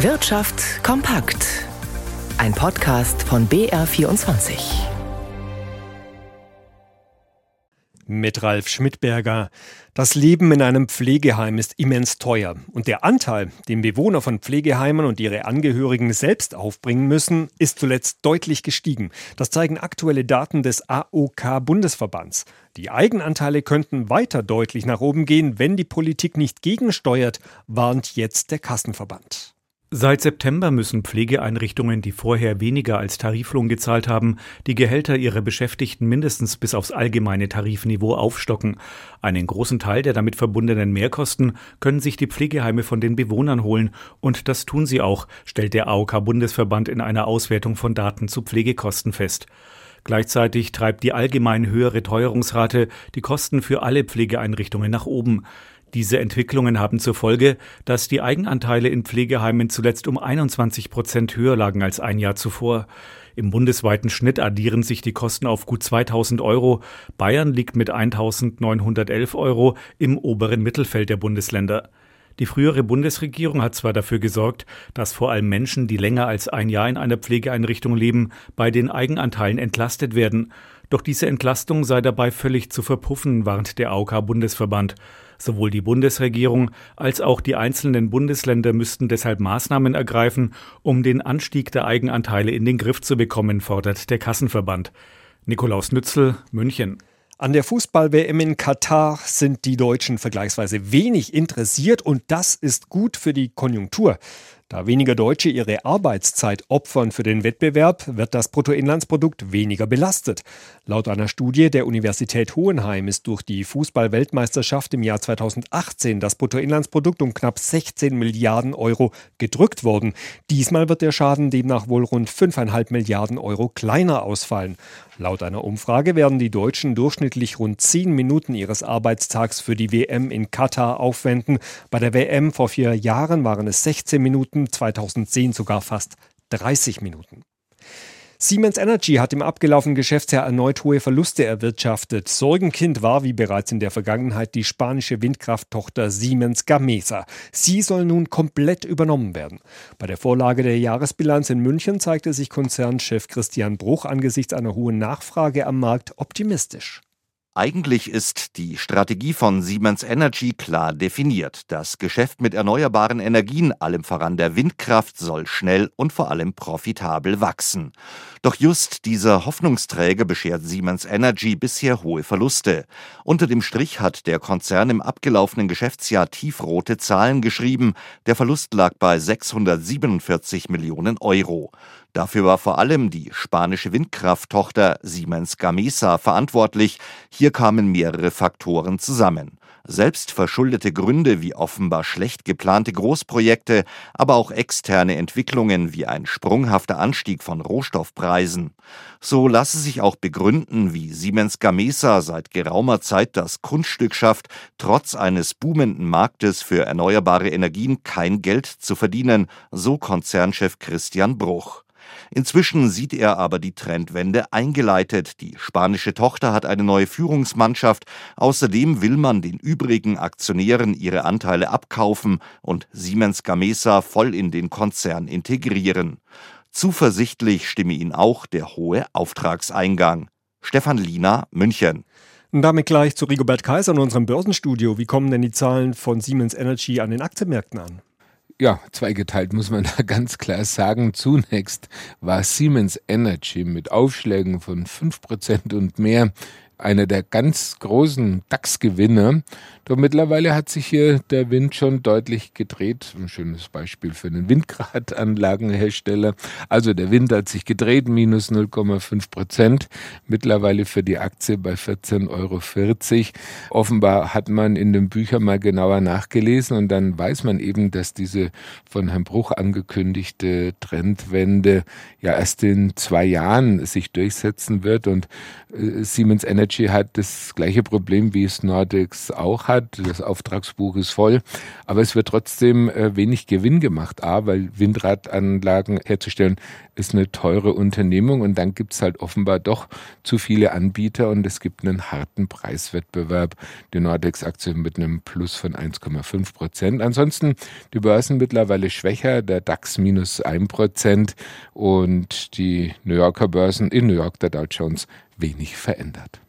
Wirtschaft kompakt. Ein Podcast von BR24. Mit Ralf Schmidberger. Das Leben in einem Pflegeheim ist immens teuer. Und der Anteil, den Bewohner von Pflegeheimen und ihre Angehörigen selbst aufbringen müssen, ist zuletzt deutlich gestiegen. Das zeigen aktuelle Daten des AOK-Bundesverbands. Die Eigenanteile könnten weiter deutlich nach oben gehen, wenn die Politik nicht gegensteuert, warnt jetzt der Kassenverband. Seit September müssen Pflegeeinrichtungen, die vorher weniger als Tariflohn gezahlt haben, die Gehälter ihrer Beschäftigten mindestens bis aufs allgemeine Tarifniveau aufstocken. Einen großen Teil der damit verbundenen Mehrkosten können sich die Pflegeheime von den Bewohnern holen, und das tun sie auch, stellt der AOK-Bundesverband in einer Auswertung von Daten zu Pflegekosten fest. Gleichzeitig treibt die allgemein höhere Teuerungsrate die Kosten für alle Pflegeeinrichtungen nach oben. Diese Entwicklungen haben zur Folge, dass die Eigenanteile in Pflegeheimen zuletzt um 21 Prozent höher lagen als ein Jahr zuvor. Im bundesweiten Schnitt addieren sich die Kosten auf gut 2000 Euro. Bayern liegt mit 1911 Euro im oberen Mittelfeld der Bundesländer. Die frühere Bundesregierung hat zwar dafür gesorgt, dass vor allem Menschen, die länger als ein Jahr in einer Pflegeeinrichtung leben, bei den Eigenanteilen entlastet werden. Doch diese Entlastung sei dabei völlig zu verpuffen, warnt der AOK-Bundesverband. Sowohl die Bundesregierung als auch die einzelnen Bundesländer müssten deshalb Maßnahmen ergreifen, um den Anstieg der Eigenanteile in den Griff zu bekommen, fordert der Kassenverband. Nikolaus Nützel, München. An der Fußball-WM in Katar sind die Deutschen vergleichsweise wenig interessiert und das ist gut für die Konjunktur. Da weniger Deutsche ihre Arbeitszeit opfern für den Wettbewerb, wird das Bruttoinlandsprodukt weniger belastet. Laut einer Studie der Universität Hohenheim ist durch die Fußball-Weltmeisterschaft im Jahr 2018 das Bruttoinlandsprodukt um knapp 16 Milliarden Euro gedrückt worden. Diesmal wird der Schaden demnach wohl rund 5,5 Milliarden Euro kleiner ausfallen. Laut einer Umfrage werden die Deutschen durchschnittlich rund 10 Minuten ihres Arbeitstags für die WM in Katar aufwenden. Bei der WM vor vier Jahren waren es 16 Minuten, 2010 sogar fast 30 Minuten. Siemens Energy hat im abgelaufenen Geschäftsjahr erneut hohe Verluste erwirtschaftet. Sorgenkind war wie bereits in der Vergangenheit die spanische Windkrafttochter Siemens Gamesa. Sie soll nun komplett übernommen werden. Bei der Vorlage der Jahresbilanz in München zeigte sich Konzernchef Christian Bruch angesichts einer hohen Nachfrage am Markt optimistisch. Eigentlich ist die Strategie von Siemens Energy klar definiert. Das Geschäft mit erneuerbaren Energien, allem voran der Windkraft, soll schnell und vor allem profitabel wachsen. Doch just dieser Hoffnungsträger beschert Siemens Energy bisher hohe Verluste. Unter dem Strich hat der Konzern im abgelaufenen Geschäftsjahr tiefrote Zahlen geschrieben. Der Verlust lag bei 647 Millionen Euro. Dafür war vor allem die spanische Windkrafttochter Siemens Gamesa verantwortlich. Hier kamen mehrere Faktoren zusammen. Selbstverschuldete Gründe wie offenbar schlecht geplante Großprojekte, aber auch externe Entwicklungen wie ein sprunghafter Anstieg von Rohstoffpreisen. So lasse sich auch begründen, wie Siemens Gamesa seit geraumer Zeit das Kunststück schafft, trotz eines boomenden Marktes für erneuerbare Energien kein Geld zu verdienen, so Konzernchef Christian Bruch. Inzwischen sieht er aber die Trendwende eingeleitet. Die spanische Tochter hat eine neue Führungsmannschaft. Außerdem will man den übrigen Aktionären ihre Anteile abkaufen und Siemens Gamesa voll in den Konzern integrieren. Zuversichtlich stimme ihn auch der hohe Auftragseingang. Stefan Liener, München. Und damit gleich zu Rigobert Kaiser in unserem Börsenstudio. Wie kommen denn die Zahlen von Siemens Energy an den Aktienmärkten an? Ja, zweigeteilt muss man da ganz klar sagen. Zunächst war Siemens Energy mit Aufschlägen von fünf Prozent und mehr einer der ganz großen DAX-Gewinner. Doch mittlerweile hat sich hier der Wind schon deutlich gedreht. Ein schönes Beispiel für einen Windradanlagenhersteller. Also der Wind hat sich gedreht, minus 0,5 Prozent. Mittlerweile für die Aktie bei 14,40 Euro. Offenbar hat man in den Büchern mal genauer nachgelesen und dann weiß man eben, dass diese von Herrn Bruch angekündigte Trendwende ja erst in zwei Jahren sich durchsetzen wird und äh, Siemens Energy Energy hat das gleiche Problem, wie es Nordex auch hat. Das Auftragsbuch ist voll, aber es wird trotzdem äh, wenig Gewinn gemacht. A, weil Windradanlagen herzustellen ist eine teure Unternehmung und dann gibt es halt offenbar doch zu viele Anbieter und es gibt einen harten Preiswettbewerb. Die Nordex-Aktie mit einem Plus von 1,5 Prozent. Ansonsten die Börsen mittlerweile schwächer, der DAX minus 1 Prozent und die New Yorker Börsen in New York, der Dow Jones, wenig verändert.